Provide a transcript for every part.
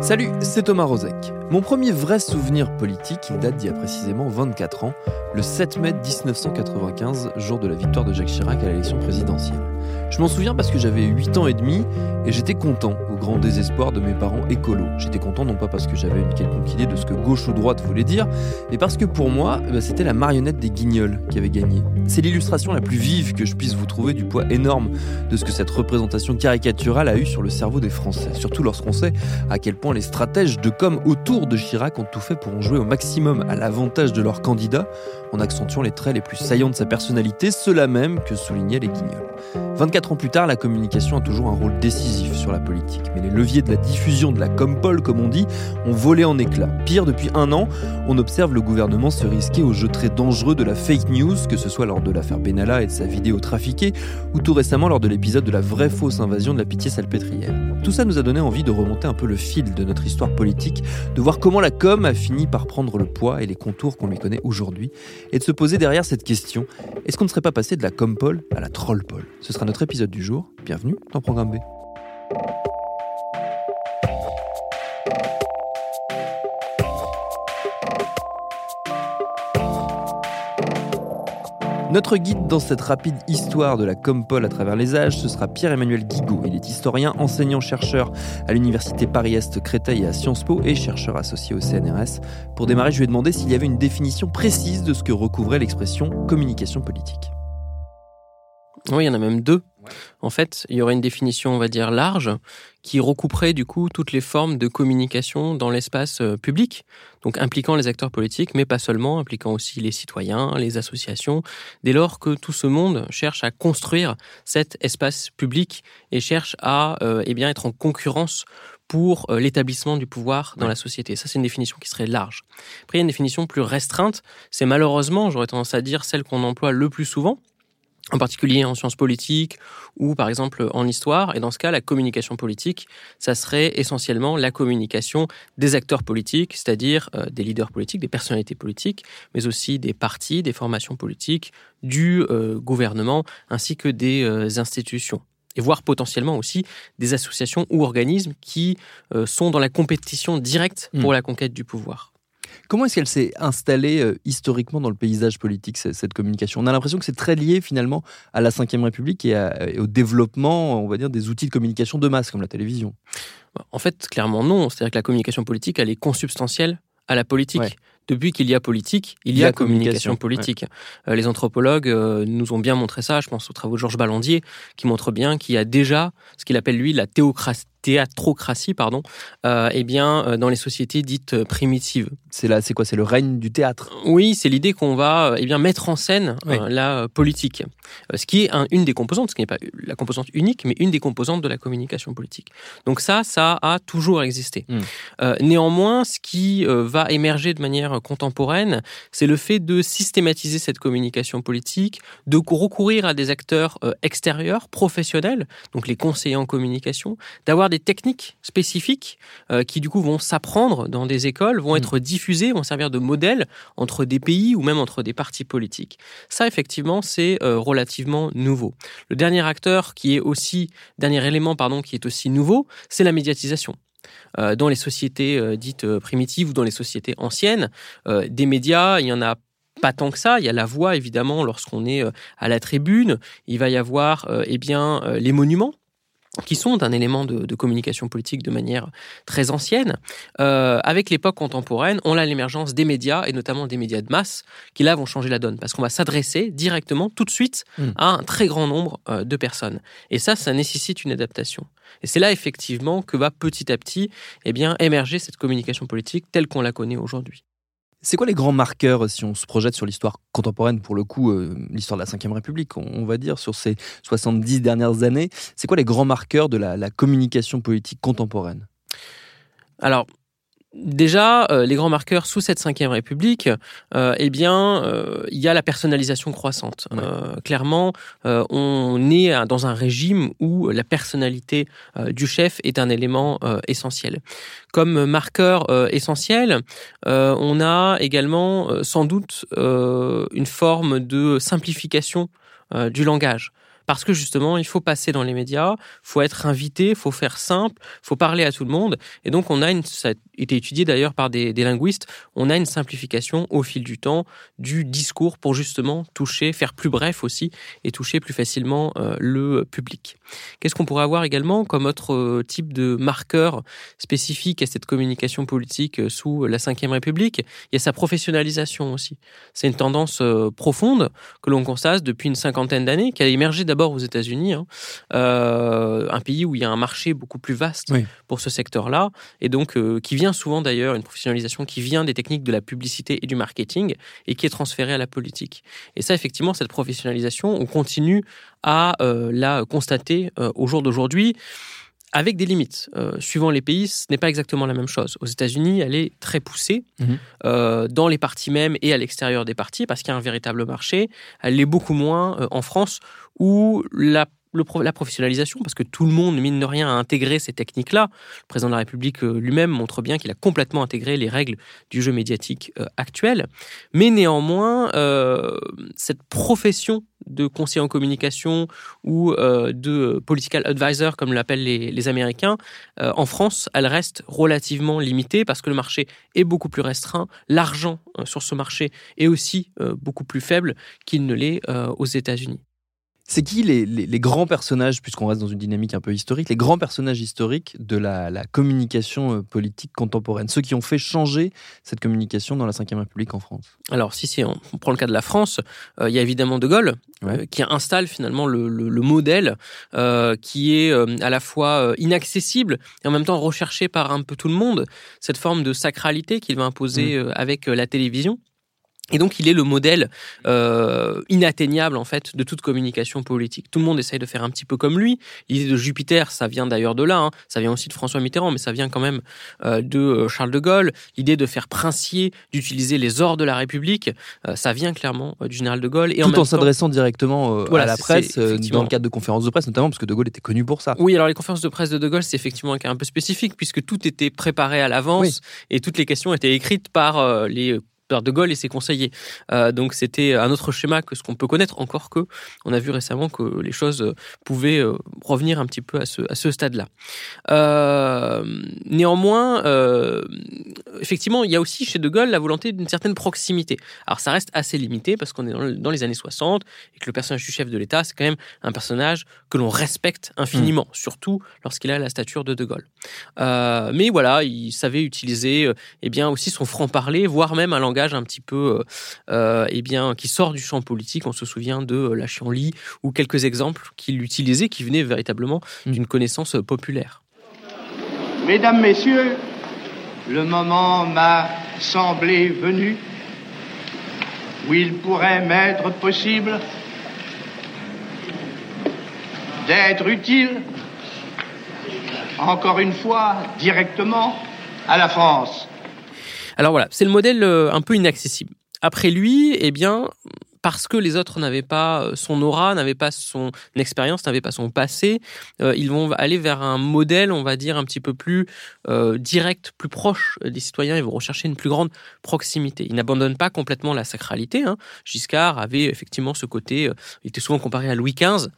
Salut, c'est Thomas Rozek. Mon premier vrai souvenir politique, date d'il y a précisément 24 ans, le 7 mai 1995, jour de la victoire de Jacques Chirac à l'élection présidentielle. Je m'en souviens parce que j'avais 8 ans et demi et j'étais content, au grand désespoir de mes parents écolos. J'étais content non pas parce que j'avais une quelconque idée de ce que gauche ou droite voulait dire, mais parce que pour moi, bah, c'était la marionnette des guignols qui avait gagné. C'est l'illustration la plus vive que je puisse vous trouver du poids énorme de ce que cette représentation caricaturale a eu sur le cerveau des Français, surtout lorsqu'on sait à quel point les stratèges de com autour de Chirac ont tout fait pour en jouer au maximum à l'avantage de leur candidat, en accentuant les traits les plus saillants de sa personnalité, ceux-là même que soulignaient les guignols. 24 ans plus tard, la communication a toujours un rôle décisif sur la politique. Mais les leviers de la diffusion de la compole, comme on dit, ont volé en éclats. Pire, depuis un an, on observe le gouvernement se risquer au jeu très dangereux de la fake news, que ce soit lors de l'affaire Benalla et de sa vidéo trafiquée, ou tout récemment lors de l'épisode de la vraie fausse invasion de la pitié salpêtrière. Tout ça nous a donné envie de remonter un peu le fil de notre histoire politique, de voir comment la com a fini par prendre le poids et les contours qu'on lui connaît aujourd'hui, et de se poser derrière cette question est-ce qu'on ne serait pas passé de la compole à la trollpole? Ce sera notre épisode du jour. Bienvenue dans Programme B. Notre guide dans cette rapide histoire de la Compol à travers les âges, ce sera Pierre-Emmanuel Guigaud. Il est historien, enseignant-chercheur à l'Université Paris-Est Créteil et à Sciences Po et chercheur associé au CNRS. Pour démarrer, je lui ai demandé s'il y avait une définition précise de ce que recouvrait l'expression communication politique. Oui, il y en a même deux. En fait, il y aurait une définition, on va dire, large, qui recouperait du coup toutes les formes de communication dans l'espace euh, public, donc impliquant les acteurs politiques, mais pas seulement, impliquant aussi les citoyens, les associations, dès lors que tout ce monde cherche à construire cet espace public et cherche à euh, eh bien, être en concurrence pour euh, l'établissement du pouvoir dans la société. Ça, c'est une définition qui serait large. Après, il y a une définition plus restreinte. C'est malheureusement, j'aurais tendance à dire, celle qu'on emploie le plus souvent, en particulier en sciences politiques ou par exemple en histoire. Et dans ce cas, la communication politique, ça serait essentiellement la communication des acteurs politiques, c'est-à-dire euh, des leaders politiques, des personnalités politiques, mais aussi des partis, des formations politiques, du euh, gouvernement, ainsi que des euh, institutions et voire potentiellement aussi des associations ou organismes qui sont dans la compétition directe pour Mm. la conquête du pouvoir. Comment est-ce qu'elle s'est installée euh, historiquement dans le paysage politique, cette, cette communication? On a l'impression que c'est très lié finalement à la Ve République et, à- et au développement, on va dire, des outils de communication de masse comme la télévision. En fait, clairement non. C'est-à-dire que la communication politique, elle est consubstantielle à la politique. Ouais. Depuis qu'il y a politique, il y a communication, politique. Euh, les anthropologues euh, nous ont bien montré ça. Je pense aux travaux de Georges Ballandier, qui montrent bien qu'il y a déjà ce qu'il appelle lui la théocratie, théatrocratie, pardon, euh, eh bien euh, dans les sociétés dites euh, primitives. C'est là, c'est quoi? C'est le règne du théâtre? Oui, c'est l'idée qu'on va euh, eh bien mettre en scène Oui. euh, la politique, ce qui est un- une des composantes, ce qui n'est pas la composante unique, mais une des composantes de la communication politique. Donc ça, ça a toujours existé. Mm. Euh, néanmoins, ce qui euh, va émerger de manière contemporaine, c'est le fait de systématiser cette communication politique, de cou- recourir à des acteurs euh, extérieurs, professionnels, donc les conseillers en communication, d'avoir des techniques spécifiques euh, qui du coup vont s'apprendre dans des écoles, vont être diffusées, vont servir de modèle entre des pays ou même entre des partis politiques. Ça, effectivement, c'est euh, relativement nouveau. Le dernier acteur qui est aussi, dernier élément, pardon, qui est aussi nouveau, c'est la médiatisation. Euh, dans les sociétés dites primitives ou dans les sociétés anciennes, des médias, il y en a pas tant que ça. Il y a la voix, évidemment, lorsqu'on est à la tribune. Il va y avoir, eh bien, les monuments qui sont un élément de, de communication politique de manière très ancienne. Euh, avec l'époque contemporaine, on a l'émergence des médias, et notamment des médias de masse, qui là vont changer la donne, parce qu'on va s'adresser directement, tout de suite, Mm. à un très grand nombre euh, de personnes. Et ça, ça nécessite une adaptation. Et c'est là, effectivement, que va petit à petit eh bien, émerger cette communication politique telle qu'on la connaît aujourd'hui. C'est quoi les grands marqueurs si on se projette sur l'histoire contemporaine, pour le coup, euh, l'histoire de la Ve République, on, va dire, sur ces 70 dernières années? C'est quoi les grands marqueurs de la, la communication politique contemporaine? Alors, Déjà, euh, les grands marqueurs sous cette cinquième République, euh, eh bien, euh, il y a la personnalisation croissante. clairement, on est dans un régime où la personnalité du chef est un élément essentiel. Comme marqueur essentiel, on a également sans doute une forme de simplification du langage parce que justement, il faut passer dans les médias, faut être invité, faut faire simple, faut parler à tout le monde. Et donc, on a ça a été étudié d'ailleurs par des, linguistes, on a une simplification au fil du temps du discours pour justement toucher, faire plus bref aussi et toucher plus facilement euh, le public. Qu'est-ce qu'on pourrait avoir également comme autre euh, type de marqueur spécifique à cette communication politique euh, sous la Ve République? Il y a sa professionnalisation aussi. C'est une tendance profonde que l'on constate depuis une cinquantaine d'années, qui a émergé d'abord aux États-Unis, hein. euh, un pays où il y a un marché beaucoup plus vaste pour ce secteur-là, et donc euh, qui vient souvent d'ailleurs, une professionnalisation qui vient des techniques de la publicité et du marketing, et qui est transférée à la politique. Et ça, effectivement, cette professionnalisation, on continue à euh, la constater au jour d'aujourd'hui avec des limites. suivant les pays, ce n'est pas exactement la même chose. Aux États-Unis, elle est très poussée mhm. dans les partis même et à l'extérieur des partis parce qu'il y a un véritable marché. Elle l'est beaucoup moins en France où la la professionnalisation, parce que tout le monde, mine de rien, a intégré ces techniques-là. Le président de la République euh, lui-même montre bien qu'il a complètement intégré les règles du jeu médiatique euh, actuel. Mais néanmoins, euh, cette profession de conseiller en communication ou de political advisor, comme l'appellent les, les, Américains, en France, elle reste relativement limitée parce que le marché est beaucoup plus restreint. L'argent sur ce marché est aussi beaucoup plus faible qu'il ne l'est aux États-Unis. C'est qui les, grands personnages, puisqu'on reste dans une dynamique un peu historique, les grands personnages historiques de la, communication euh, politique contemporaine, ceux qui ont fait changer cette communication dans la Ve République en France? Alors, si, si, on, prend le cas de la France, euh, il y a évidemment De Gaulle, euh, qui installe finalement le, modèle qui est à la fois inaccessible et en même temps recherché par un peu tout le monde, cette forme de sacralité qu'il va imposer mmh. avec la télévision. Et donc, il est le modèle euh, inatteignable en fait de toute communication politique. Tout le monde essaye de faire un petit peu comme lui. L'idée de Jupiter, ça vient d'ailleurs de là. Hein. Ça vient aussi de François Mitterrand, mais ça vient quand même euh, de euh, Charles de Gaulle. L'idée de faire princier, d'utiliser les ors de la République, euh, ça vient clairement du général de Gaulle. Et Tout en, s'adressant directement à la presse, dans le cadre de conférences de presse, notamment parce que de Gaulle était connu pour ça. Oui, alors les conférences de presse de de Gaulle, c'est effectivement un cas un peu spécifique puisque tout était préparé à l'avance et toutes les questions étaient écrites par les de Gaulle et ses conseillers. Euh, donc c'était un autre schéma que ce qu'on peut connaître, encore que on a vu récemment que les choses pouvaient euh, revenir un petit peu à ce, à ce stade-là. Euh, néanmoins, effectivement, il y a aussi chez De Gaulle la volonté d'une certaine proximité. Alors ça reste assez limité parce qu'on est dans, les années 60 et que le personnage du chef de l'État, c'est quand même un personnage que l'on respecte infiniment, mmh. surtout lorsqu'il a la stature de De Gaulle. mais voilà, il savait utiliser eh bien aussi son franc-parler, voire même un langage un petit peu, euh, euh, eh bien, qui sort du champ politique. On se souvient de euh, la Chienlit ou quelques exemples qu'il utilisait qui venaient véritablement mm. d'une connaissance populaire. Mesdames, Messieurs, le moment m'a semblé venu où il pourrait m'être possible d'être utile, encore une fois, directement à la France. Alors voilà, c'est le modèle euh, un peu inaccessible. Après lui, eh bien, parce que les autres n'avaient pas euh, son aura, n'avaient pas son expérience, n'avaient pas son passé, euh, ils vont aller vers un modèle, on va dire, un petit peu plus euh, direct, plus proche des citoyens. Ils vont rechercher une plus grande proximité. Ils n'abandonnent pas complètement la sacralité. Hein. Giscard avait effectivement ce côté, il était souvent comparé à Louis XV,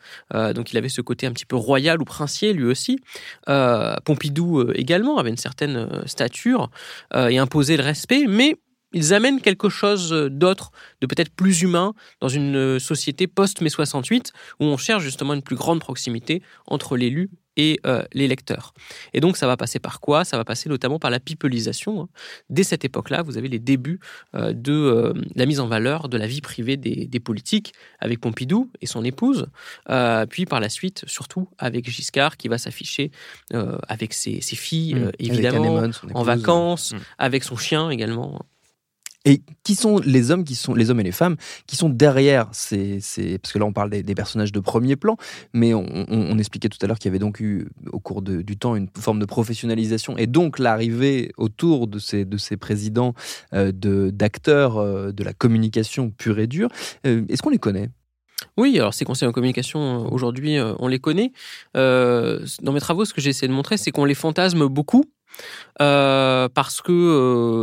donc il avait ce côté un petit peu royal ou princier lui aussi. Pompidou également avait une certaine stature et imposait le respect, mais ils amènent quelque chose d'autre, de peut-être plus humain, dans une euh, société post-mai 68, où on cherche justement une plus grande proximité entre l'élu et euh, les lecteurs. Et donc ça va passer par quoi? Ça va passer notamment par la pipelisation. Hein. Dès cette époque-là, vous avez les débuts euh, de la mise en valeur de la vie privée des, politiques, avec Pompidou et son épouse, puis par la suite, surtout avec Giscard, qui va s'afficher avec ses, filles, mmh. évidemment, en vacances, mmh. avec son chien également. Et qui sont les hommes, qui sont les hommes et les femmes qui sont derrière ces, parce que là on parle des, personnages de premier plan, mais on, expliquait tout à l'heure qu'il y avait donc eu au cours du temps une forme de professionnalisation et donc l'arrivée autour de ces de ces présidents euh, d'acteurs euh, de la communication pure et dure. Euh, est-ce qu'on les connaît? Oui, alors ces conseils en communication, aujourd'hui, on les connaît. dans mes travaux, ce que j'ai essayé de montrer, c'est qu'on les fantasme beaucoup, euh, parce que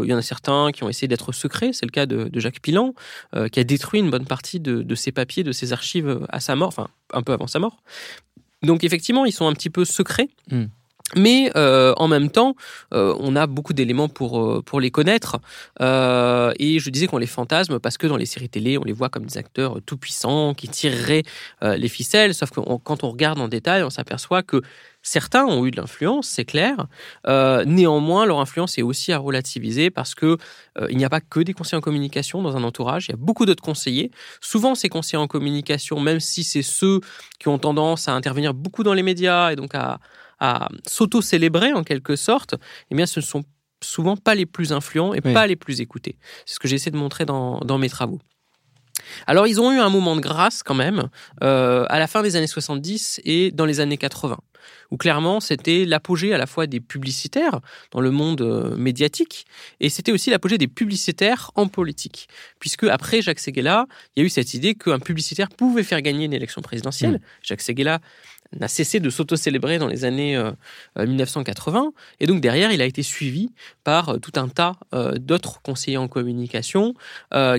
il euh, y en a certains qui ont essayé d'être secrets. C'est le cas de, Jacques Pilan, euh, qui a détruit une bonne partie de, ses papiers, de ses archives à sa mort, enfin un peu avant sa mort. Donc effectivement, ils sont un petit peu secrets. Hmm. Mais en même temps, on a beaucoup d'éléments pour, pour les connaître. et je disais qu'on les fantasme parce que dans les séries télé, on les voit comme des acteurs tout-puissants qui tireraient les ficelles. Sauf que quand on regarde en détail, on s'aperçoit que Certains ont eu de l'influence, c'est clair. Euh, néanmoins, leur influence est aussi à relativiser parce que euh, il n'y a pas que des conseillers en communication dans un entourage. Il y a beaucoup d'autres conseillers. Souvent, ces conseillers en communication, même si c'est ceux qui ont tendance à intervenir beaucoup dans les médias et donc à, s'auto-célébrer en quelque sorte, eh bien, ce ne sont souvent pas les plus influents et pas les plus écoutés. C'est ce que j'essaie de montrer dans mes travaux. Alors ils ont eu un moment de grâce quand même euh, à la fin des années 70 et dans les années 80, où clairement c'était l'apogée à la fois des publicitaires dans le monde euh, médiatique et c'était aussi l'apogée des publicitaires en politique, puisque après Jacques Seguela, il y a eu cette idée qu'un publicitaire pouvait faire gagner une élection présidentielle. Mmh. Jacques Seguela n'a cessé de s'auto-célébrer dans les années 1980. Euh, euh, et donc derrière, il a été suivi par euh, tout un tas d'autres conseillers en communication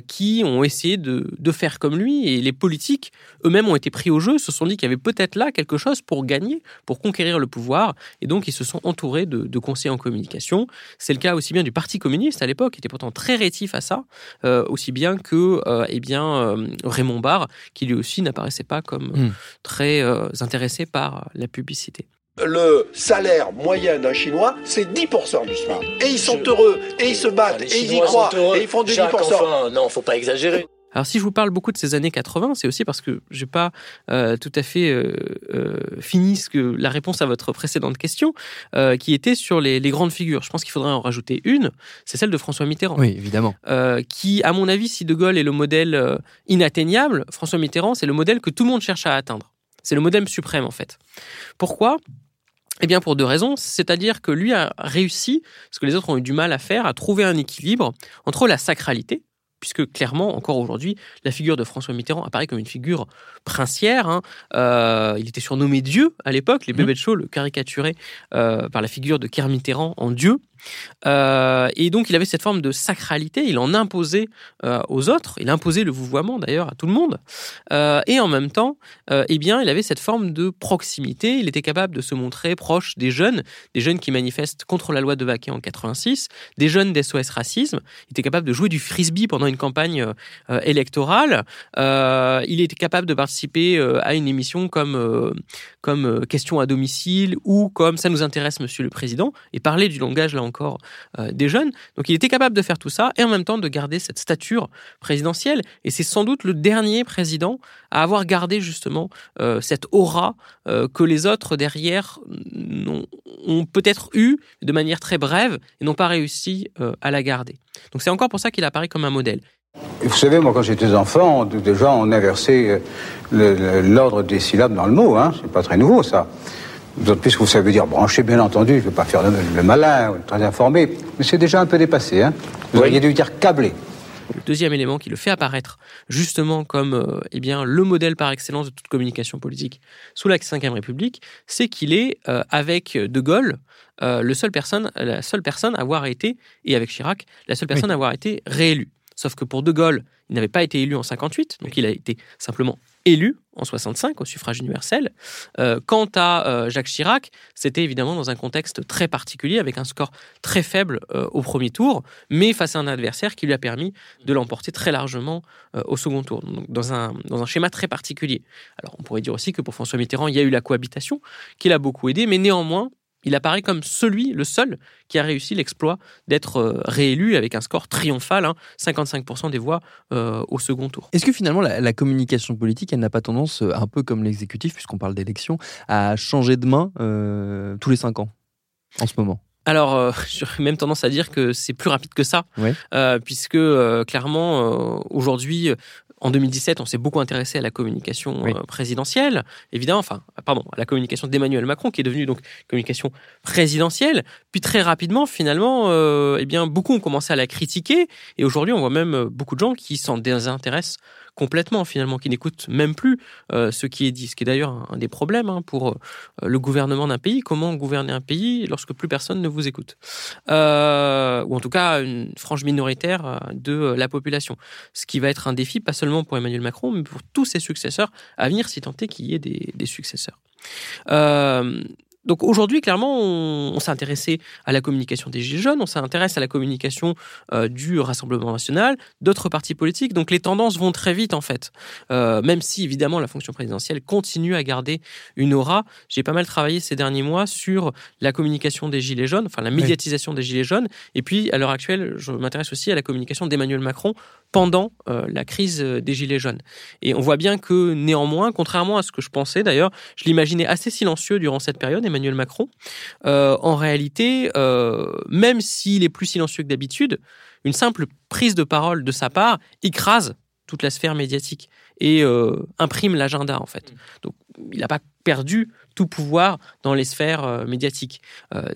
qui ont essayé de, faire comme lui. Et les politiques eux-mêmes ont été pris au jeu, se sont dit qu'il y avait peut-être là quelque chose pour gagner, pour conquérir le pouvoir. Et donc ils se sont entourés de, conseillers en communication. C'est le cas aussi bien du Parti communiste à l'époque, qui était pourtant très rétif à ça, aussi bien que eh bien, Raymond Barre, qui lui aussi n'apparaissait pas comme hmm. très intéressé par la publicité. Le salaire moyen d'un Chinois, c'est 10% du SMIC. Et ils sont heureux, et ils se battent, et ils y croient, et ils font du 10%. Enfin, non, faut pas exagérer. Alors si je vous parle beaucoup de ces années 80, c'est aussi parce que je n'ai pas euh, tout à fait euh, euh, fini ce que, la réponse à votre précédente question, qui était sur les, les, grandes figures. Je pense qu'il faudrait en rajouter une, c'est celle de François Mitterrand. Oui, évidemment. qui, à mon avis, si De Gaulle est le modèle inatteignable, François Mitterrand, c'est le modèle que tout le monde cherche à atteindre. C'est le modèle suprême en fait. Pourquoi? Eh bien, pour deux raisons. C'est-à-dire que lui a réussi, ce que les autres ont eu du mal à faire, à trouver un équilibre entre la sacralité, puisque clairement, encore aujourd'hui, la figure de François Mitterrand apparaît comme une figure princière. Hein. Euh, il était surnommé Dieu à l'époque. Les mmh. bébés de show le caricaturaient euh, par la figure de Kerr Mitterrand en Dieu. Euh, et donc, il avait cette forme de sacralité. Il en imposait euh, aux autres. Il imposait le vouvoiement, d'ailleurs, à tout le monde. Euh, et en même temps, eh bien, il avait cette forme de proximité. Il était capable de se montrer proche des jeunes, des jeunes qui manifestent contre la loi de Vaquet en 86, des jeunes d'SOS Racisme. Il était capable de jouer du frisbee pendant une campagne électorale. il était capable de participer à une émission comme, comme Question à domicile ou comme Ça nous intéresse, Monsieur le Président, et parler du langage, là encore euh, des jeunes. Donc il était capable de faire tout ça et en même temps de garder cette stature présidentielle. Et c'est sans doute le dernier président à avoir gardé justement euh, cette aura euh, que les autres derrière ont, peut-être eu de manière très brève et n'ont pas réussi à la garder. Donc c'est encore pour ça qu'il apparaît comme un modèle. Vous savez, moi, quand j'étais enfant, déjà, on inversait l'ordre des syllabes dans le mot. Hein. C'est pas très nouveau, ça. D'autant plus que vous savez dire brancher, bien entendu, je ne veux pas faire le, malin, très informé, mais c'est déjà un peu dépassé. Hein vous auriez dû dire câblé. Le deuxième élément qui le fait apparaître justement comme euh, eh bien, le modèle par excellence de toute communication politique sous la Ve République, c'est qu'il est, euh, avec De Gaulle, euh, le seul personne, la seule personne à avoir été, et avec Chirac, la seule personne à avoir été réélue. Sauf que pour De Gaulle, il n'avait pas été élu en 58, donc il a été simplement élu en 65 au suffrage universel. Euh, quant à euh, Jacques Chirac, c'était évidemment dans un contexte très particulier, avec un score très faible euh, au premier tour, mais face à un adversaire qui lui a permis de l'emporter très largement au second tour, dans un, dans un schéma très particulier. Alors on pourrait dire aussi que pour François Mitterrand, il y a eu la cohabitation, qui l'a beaucoup aidé, mais néanmoins, il apparaît comme celui, le seul, qui a réussi l'exploit d'être euh, réélu avec un score triomphal, 55% hein, des voix euh, au second tour. Est-ce que finalement la, communication politique, elle n'a pas tendance, euh, un peu comme l'exécutif, puisqu'on parle d'élection, à changer de main tous les cinq ans en ce moment? Alors, j'aurais même tendance à dire que c'est plus rapide que ça, puisque clairement, aujourd'hui, en 2017, on s'est beaucoup intéressé à la communication présidentielle, évidemment, enfin, pardon, à la communication d'Emmanuel Macron, qui est devenue donc communication présidentielle. Puis très rapidement, finalement, eh bien, beaucoup ont commencé à la critiquer, et aujourd'hui, on voit même beaucoup de gens qui s'en désintéressent complètement finalement, qui n'écoutent même plus euh, ce qui est dit, ce qui est d'ailleurs un, des problèmes hein, pour euh, le gouvernement d'un pays. Comment gouverner un pays lorsque plus personne ne vous écoute? Euh, Ou en tout cas une frange minoritaire de la population. Ce qui va être un défi, pas seulement pour Emmanuel Macron, mais pour tous ses successeurs à venir, si tant est qu'il y ait des, des successeurs. Donc aujourd'hui, clairement, on, s'est intéressé à la communication des Gilets jaunes, on s'intéresse à la communication euh, du Rassemblement national, d'autres partis politiques. Donc les tendances vont très vite en fait. Euh, même si évidemment la fonction présidentielle continue à garder une aura. J'ai pas mal travaillé ces derniers mois sur la communication des Gilets jaunes, enfin la médiatisation des Gilets jaunes. Et puis à l'heure actuelle, je m'intéresse aussi à la communication d'Emmanuel Macron pendant euh, la crise des Gilets jaunes. Et on voit bien que néanmoins, contrairement à ce que je pensais d'ailleurs, je l'imaginais assez silencieux durant cette période. Emmanuel Macron, euh, en réalité, euh, même s'il est plus silencieux que d'habitude, une simple prise de parole de sa part écrase toute la sphère médiatique et euh, imprime l'agenda en fait. Donc il n'a pas perdu tout pouvoir dans les sphères médiatiques.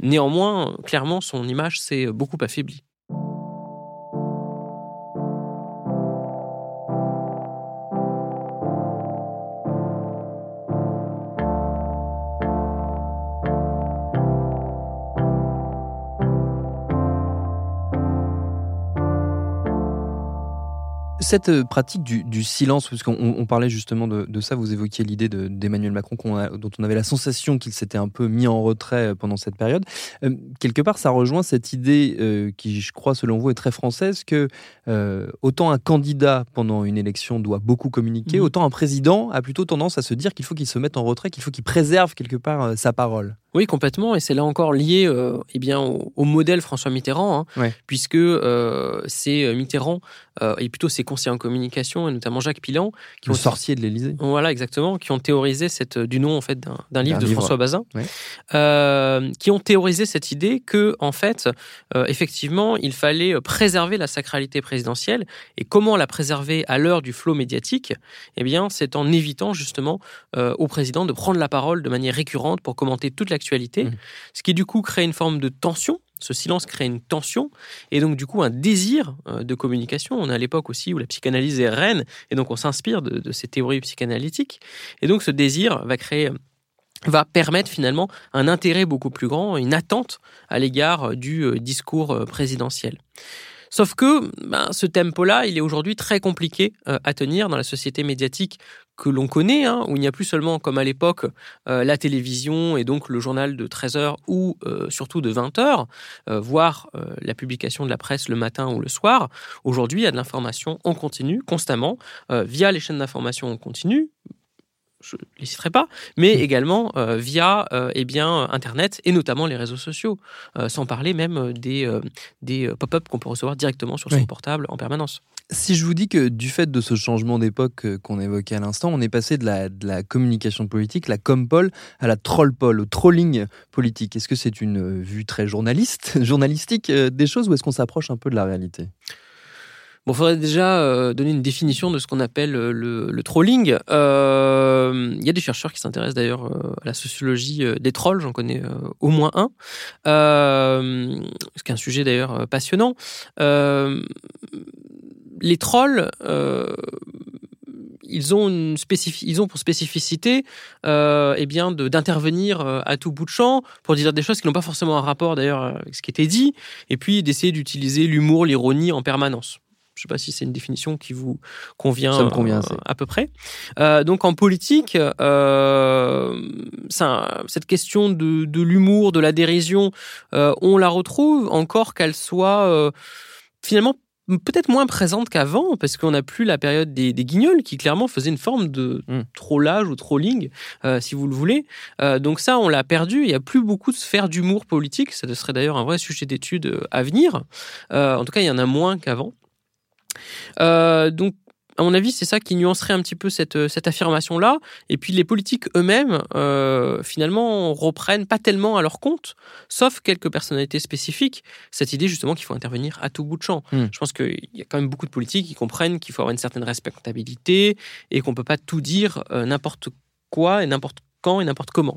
néanmoins, clairement, son image s'est beaucoup affaiblie. Cette euh, pratique du, silence, parce qu'on parlait justement de, ça, vous évoquiez l'idée d'Emmanuel Macron dont on avait la sensation qu'il s'était un peu mis en retrait euh, pendant cette période. Euh, quelque part, ça rejoint cette idée qui, je crois, selon vous, est très française, que autant un candidat pendant une élection doit beaucoup communiquer, mmh. autant un président a plutôt tendance à se dire qu'il faut qu'il se mette en retrait, qu'il faut qu'il préserve quelque part sa parole. Oui, complètement. Et c'est là encore lié euh, eh bien, au, modèle François Mitterrand, hein, puisque euh, c'est euh, Mitterrand et plutôt ses conseillers en communication, et notamment Jacques Pilan, qui ont sorcier de l'Élysée. Voilà, exactement, qui ont théorisé cette du nom en fait d'un livre de François Bazin, qui ont théorisé cette idée que en fait, effectivement, il fallait préserver la sacralité présidentielle. Et comment la préserver à l'heure du flot médiatique Eh bien, c'est en évitant justement au président de prendre la parole de manière récurrente pour commenter toute la Mmh. ce qui du coup crée une forme de tension. Ce silence crée une tension et donc du coup un désir euh, de communication. On est à l'époque aussi où la psychanalyse est reine et donc on s'inspire de, ces théories psychanalytiques. Et donc ce désir va créer va permettre finalement un intérêt beaucoup plus grand, une attente à l'égard du euh, discours euh, présidentiel. Sauf que ben, ce tempo-là, il est aujourd'hui très compliqué à tenir dans la société médiatique que l'on connaît, hein, où il n'y a plus seulement, comme à l'époque, euh, la télévision et donc le journal de 13 heures ou euh, surtout de 20 heures, euh, voire la publication de la presse le matin ou le soir. Aujourd'hui, il y a de l'information en continu, constamment, via les chaînes d'information en continu, je ne les citerai pas, mais mmh. également via eh bien, Internet et notamment les réseaux sociaux, sans parler même des, des pop-up qu'on peut recevoir directement sur son portable en permanence. Si je vous dis que du fait de ce changement d'époque euh, qu'on évoquait à l'instant, on est passé de la, de la communication politique, la compol, à la trollpol, au trolling politique, est-ce que c'est une euh, vue très journaliste, journalistique euh, des choses ou est-ce qu'on s'approche un peu de la réalité? Bon, faudrait déjà donner une définition de ce qu'on appelle le, trolling. Il y a des chercheurs qui s'intéressent d'ailleurs à la sociologie des trolls, j'en connais au moins un, ce qui est un sujet d'ailleurs passionnant les trolls, euh, ils ont pour spécificité, euh, eh bien, d'intervenir euh, à tout bout de champ pour dire des choses qui n'ont pas forcément un rapport d'ailleurs avec ce qui était dit, et puis d'essayer d'utiliser l'humour, l'ironie en permanence. Je ne sais pas si c'est une définition qui vous convient, Ça me convient à peu près. donc en politique, ça, cette question de, de l'humour, de la dérision, on la retrouve encore qu'elle soit finalement peut-être moins présente qu'avant, parce qu'on n'a plus la période des, guignols, qui clairement faisait une forme de hmm. trollage ou trolling, euh, si vous le voulez. Euh, donc ça, on l'a perdu. Il n'y a plus beaucoup de sphères d'humour politique. Ça serait d'ailleurs un vrai sujet d'étude euh, à venir. en tout cas, il y en a moins qu'avant. Donc à mon avis, c'est ça qui nuancerait un petit peu cette, cette affirmation-là. Et puis les politiques eux-mêmes, euh, finalement, reprennent pas tellement à leur compte, sauf quelques personnalités spécifiques, cette idée justement qu'il faut intervenir à tout bout de champ. Hmm. Je pense qu'il y a quand même beaucoup de politiques qui comprennent qu'il faut avoir une certaine respectabilité et qu'on peut pas tout dire euh, n'importe quoi et n'importe quand et n'importe comment.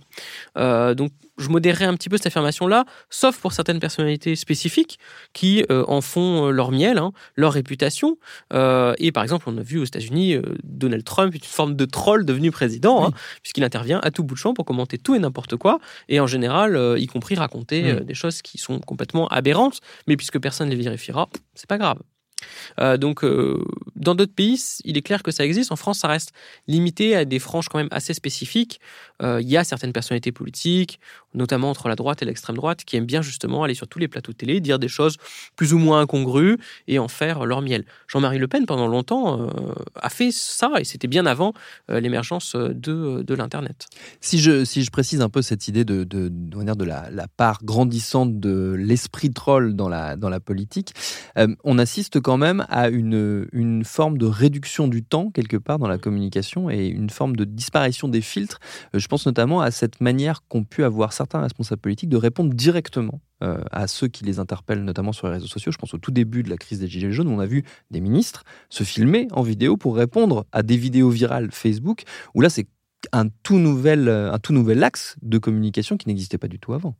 Euh, donc, je modérerais un petit peu cette affirmation-là, sauf pour certaines personnalités spécifiques qui euh, en font euh, leur miel, hein, leur réputation. Euh, et par exemple, on a vu aux États-Unis Donald Trump, une forme de troll devenu président, hein, puisqu'il intervient à tout bout de champ pour commenter tout et n'importe quoi, et en général, y compris raconter des choses qui sont complètement aberrantes, mais puisque personne ne les vérifiera, c'est pas grave. Euh, donc, euh, dans d'autres pays, il est clair que ça existe. En France, ça reste limité à des franges quand même assez spécifiques. Euh, Il y a certaines personnalités politiques, notamment entre la droite et l'extrême droite, qui aiment bien justement aller sur tous les plateaux de télé, dire des choses plus ou moins incongrues et en faire leur miel. Jean-Marie Le Pen, pendant longtemps, euh, a fait ça, et c'était bien avant euh, l'émergence de, de l'Internet. Si je, si je précise un peu cette idée de, de, de la, la part grandissante de l'esprit troll dans la, dans la politique, euh, on assiste quand même à une, une forme de réduction du temps, quelque part, dans la communication et une forme de disparition des filtres. Je pense notamment à cette manière qu'ont pu avoir certains responsables politiques de répondre directement euh, à ceux qui les interpellent, notamment sur les réseaux sociaux. Je pense au tout début de la crise des Gilets jaunes, où on a vu des ministres se filmer en vidéo pour répondre à des vidéos virales Facebook, où là, c'est un tout nouvel, euh, un tout nouvel axe de communication qui n'existait pas du tout avant.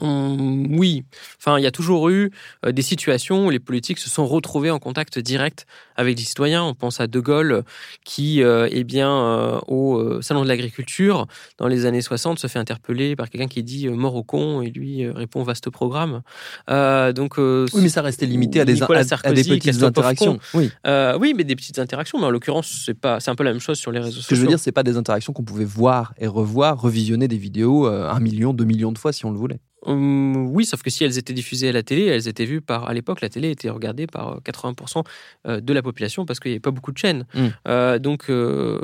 Hum, oui, enfin, il y a toujours eu euh, des situations où les politiques se sont retrouvés en contact direct avec les citoyens. On pense à De Gaulle qui, euh, eh bien, euh, au euh, salon de l'agriculture dans les années 60, se fait interpeller par quelqu'un qui dit mort au con et lui répond vaste programme. Donc, Oui, mais ça restait limité à des, à petites interactions. Oui. oui, mais des petites interactions. Mais en l'occurrence, c'est pas, c'est un peu la même chose sur les réseaux Ce que je sociaux. veux dire, c'est pas des interactions qu'on pouvait voir et revoir, revisionner des vidéos un million, deux millions de fois si on le voulait. Hum, oui, sauf que si elles étaient diffusées à la télé, elles étaient vues par. À l'époque, la télé était regardée par euh, 80% euh, de la population parce qu'il n'y avait pas beaucoup de chaînes. Mm. Euh, donc, euh,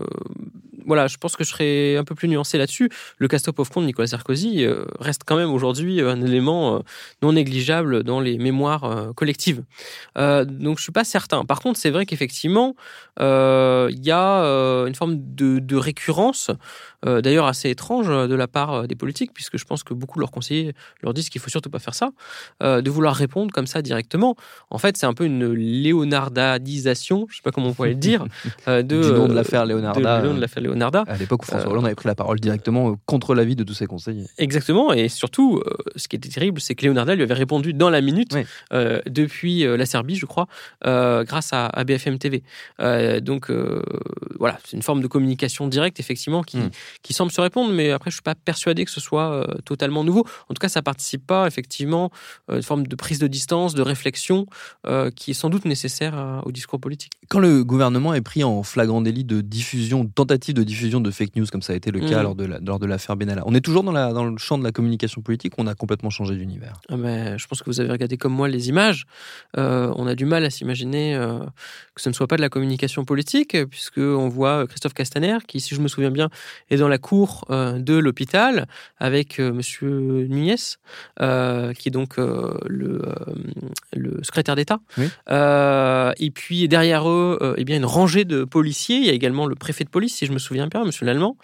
voilà, je pense que je serais un peu plus nuancé là-dessus. Le cast-up of compte de Nicolas Sarkozy euh, reste quand même aujourd'hui un élément euh, non négligeable dans les mémoires euh, collectives. Euh, donc, je suis pas certain. Par contre, c'est vrai qu'effectivement, euh, il y a euh, une forme de, de récurrence, euh, d'ailleurs assez étrange euh, de la part euh, des politiques, puisque je pense que beaucoup de leurs conseillers leur disent qu'il faut surtout pas faire ça, euh, de vouloir répondre comme ça directement. En fait, c'est un peu une léonardadisation, je sais pas comment on pourrait le dire, euh, de, Du nom de l'affaire Leonarda. de- de l'affaire Leonarda. À l'époque où François Hollande avait pris la parole directement contre l'avis de tous ses conseillers. Exactement, et surtout, ce qui était terrible, c'est que Leonarda lui avait répondu dans la minute Oui. depuis la Serbie, je crois, grâce à, à BFM TV. Donc voilà, c'est une forme de communication directe, effectivement, qui, Mm. Qui semble se répondre, mais après, je suis pas persuadé que ce soit euh, totalement nouveau. En tout cas, ça participe pas, effectivement, euh, une forme de prise de distance, de réflexion, euh, qui est sans doute nécessaire à- au discours politique. Quand le gouvernement est pris en flagrant délit de diffusion, tentative de diffusion de fake news, comme ça a été le cas Mhm. lors de la- lors de l'affaire Benalla, on est toujours dans, la, dans le champ de la communication politique on a complètement changé d'univers? Ah ben, je pense que vous avez regardé comme moi les images. Euh, on a du mal à s'imaginer euh, que ce ne soit pas de la communication politique, puisque on voit Christophe Castaner, qui, si je me souviens bien, est dans la cour euh, de l'hôpital avec euh, Monsieur Nunez, euh, qui est donc le, le secrétaire d'État. Oui. Et puis derrière eux, eh bien une rangée de policiers. Il y a également le préfet de police, si je me souviens bien, Monsieur Lallemand.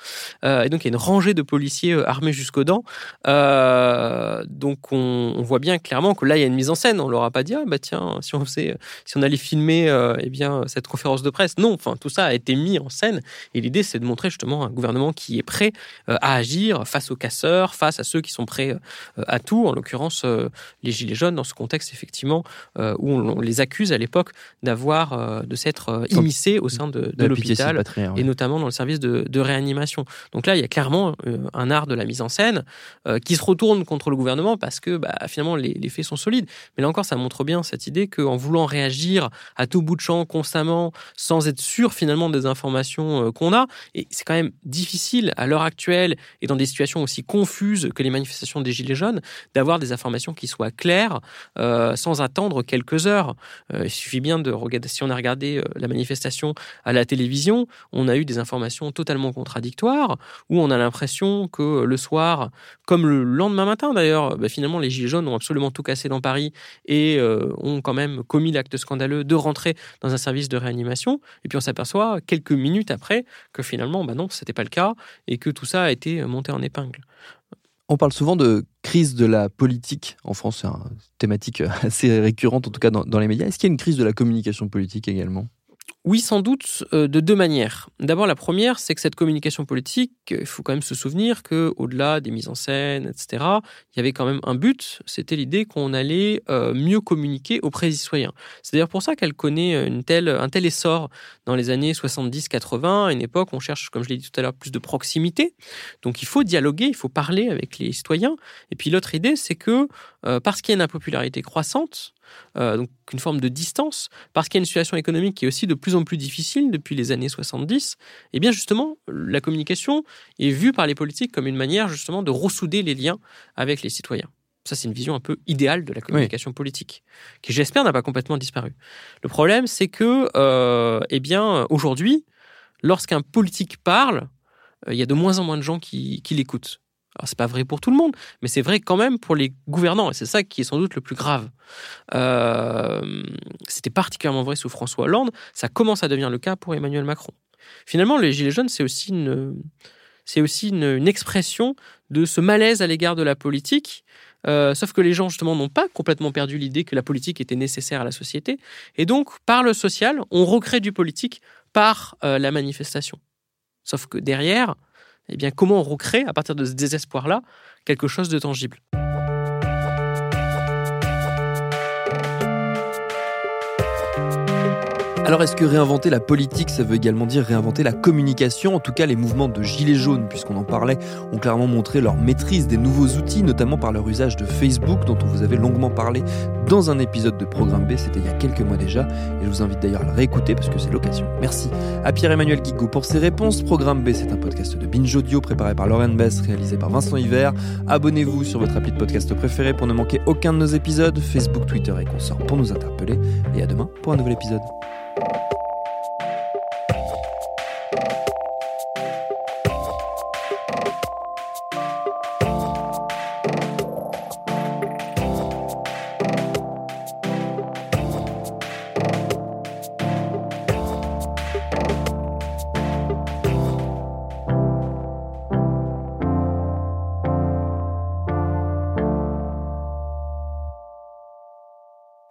Et donc il y a une rangée de policiers armés jusqu'aux dents. Donc on, on voit bien clairement que là il y a une mise en scène. On leur a pas dit ah bah tiens si on faisait si on allait filmer eh bien cette conférence de presse. Non, enfin tout ça a été mis en scène et l'idée c'est de montrer justement un gouvernement qui est prêt euh, à agir face aux casseurs, face à ceux qui sont prêts euh, à tout. En l'occurrence euh, les gilets jaunes dans ce contexte effectivement où on, les accuse à l'époque d'avoir de s'être immiscés au sein de, l'hôpital et notamment dans le service de, de réanimation. Donc là, il y a clairement un art de la mise en scène qui se retourne contre le gouvernement parce que bah, finalement les, les faits sont solides. Mais là encore, ça montre bien cette idée qu'en voulant réagir à tout bout de champ constamment, sans être sûr finalement des informations qu'on a, et c'est quand même difficile à l'heure actuelle et dans des situations aussi confuses que les manifestations des Gilets jaunes d'avoir des informations qui soient claires euh, sans attendre quelques heures. Euh, il suffit bien de regarder, si on a regardé euh, la manifestation à la télévision, on a eu des informations totalement contradictoires où on a l'impression que le soir, comme le lendemain matin d'ailleurs, bah, finalement les Gilets jaunes ont absolument tout cassé dans Paris et ont quand même commis l'acte scandaleux de rentrer dans un service de réanimation. Et puis on s'aperçoit quelques minutes après que finalement, bah non, c'était pas le cas et que tout ça a été monté en épingle. On parle souvent de crise de la politique en France, c'est une thématique assez récurrente en tout cas dans, dans les médias. Est-ce qu'il y a une crise de la communication politique également? Oui, sans doute, euh, de deux manières. D'abord, la première, c'est que cette communication politique, il faut quand même se souvenir que, au-delà des mises en scène, etc., il y avait quand même un but. C'était l'idée qu'on allait euh, mieux communiquer auprès des citoyens. C'est d'ailleurs pour ça qu'elle connaît telle, un tel essor dans les années 70-80, à une époque où on cherche, comme je l'ai dit tout à l'heure, plus de proximité. Donc, il faut dialoguer, il faut parler avec les citoyens. Et puis, l'autre idée, c'est que euh, parce qu'il y a une impopularité croissante, euh, donc une forme de distance, parce qu'il y a une situation économique qui est aussi de plus en plus difficile depuis les années 70, et eh bien justement, la communication est vue par les politiques comme une manière justement de ressouder les liens avec les citoyens. Ça, c'est une vision un peu idéale de la communication politique, qui j'espère n'a pas complètement disparu. Le problème, c'est que, euh, eh bien, aujourd'hui, lorsqu'un politique parle, euh, il y a de moins en moins de gens qui l'écoutent. Alors, c'est pas vrai pour tout le monde, mais c'est vrai quand même pour les gouvernants, et c'est ça qui est sans doute le plus grave. Euh, c'était particulièrement vrai sous François Hollande, ça commence à devenir le cas pour Emmanuel Macron. Finalement, les Gilets jaunes, c'est aussi une, c'est aussi une, expression de ce malaise à l'égard de la politique, euh, sauf que les gens, justement, n'ont pas complètement perdu l'idée que la politique était nécessaire à la société. Et donc, par le social, on recrée du politique par euh, la manifestation. Sauf que derrière, eh bien, comment on recrée, à partir de ce désespoir-là, quelque chose de tangible? Alors est-ce que réinventer la politique, ça veut également dire réinventer la communication? En tout cas, les mouvements de Gilets jaunes, puisqu'on en parlait, ont clairement montré leur maîtrise des nouveaux outils, notamment par leur usage de Facebook, dont on vous avait longuement parlé dans un épisode de Programme B, c'était il y a quelques mois déjà, et je vous invite d'ailleurs à le réécouter parce que c'est l'occasion. Merci à Pierre-Emmanuel Guigou pour ses réponses. Programme B, c'est un podcast de Binge Audio préparé par Lauren Bess, réalisé par Vincent Hiver. Abonnez-vous sur votre appli de podcast préféré pour ne manquer aucun de nos épisodes, Facebook, Twitter et consorts pour nous interpeller, et à demain pour un nouvel épisode.